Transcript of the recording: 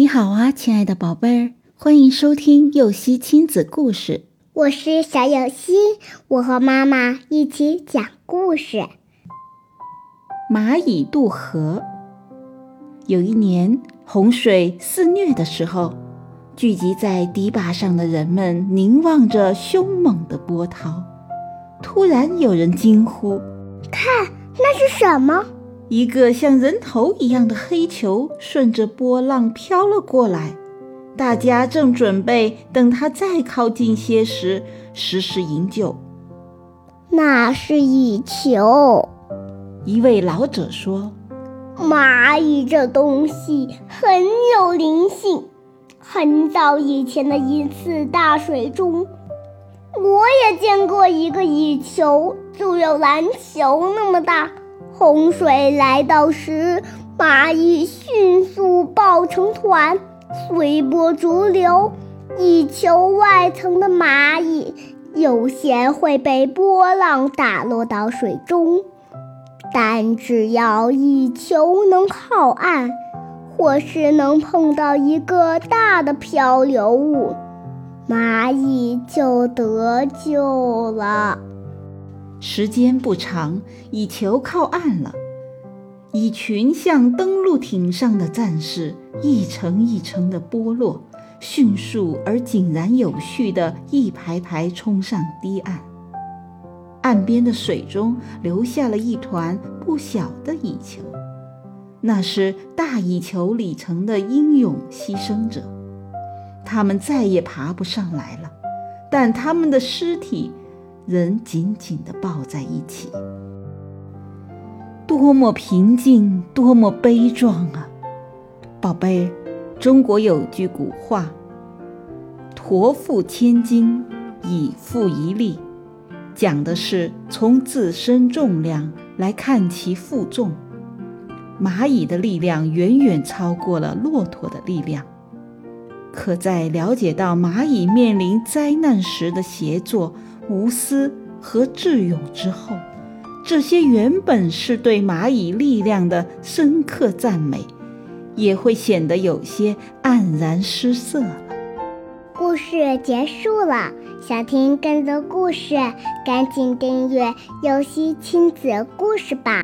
你好啊，亲爱的宝贝儿，欢迎收听幼熙亲子故事。我是小幼熙，我和妈妈一起讲故事。蚂蚁渡河。有一年洪水肆虐的时候，聚集在堤坝上的人们凝望着凶猛的波涛。突然有人惊呼：“看，那是什么？”一个像人头一样的黑球顺着波浪飘了过来，大家正准备等它再靠近些时实施营救。那是蚁球，一位老者说：“蚂蚁这东西很有灵性。很早以前的一次大水中，我也见过一个蚁球，就有篮球那么大。”洪水来到时，蚂蚁迅速抱成团，随波逐流。蚁球外层的蚂蚁有些会被波浪打落到水中，但只要蚁球能靠岸，或是能碰到一个大的漂流物，蚂蚁就得救了。时间不长，蚁球靠岸了。蚁群像登陆艇上的战士，一层一层的剥落，迅速而井然有序地一排排冲上堤岸。岸边的水中留下了一团不小的蚁球，那是大蚁球里层的英勇牺牲者。他们再也爬不上来了，但他们的尸体。人紧紧地抱在一起，多么平静，多么悲壮啊！宝贝，中国有句古话：“驼负千斤，蚁负一粒”，讲的是从自身重量来看其负重。蚂蚁的力量远远超过了骆驼的力量，可在了解到蚂蚁面临灾难时的协作。无私和智勇之后，这些原本是对蚂蚁力量的深刻赞美，也会显得有些黯然失色了。故事结束了，想听更多故事，赶紧订阅“游戏亲子故事”吧。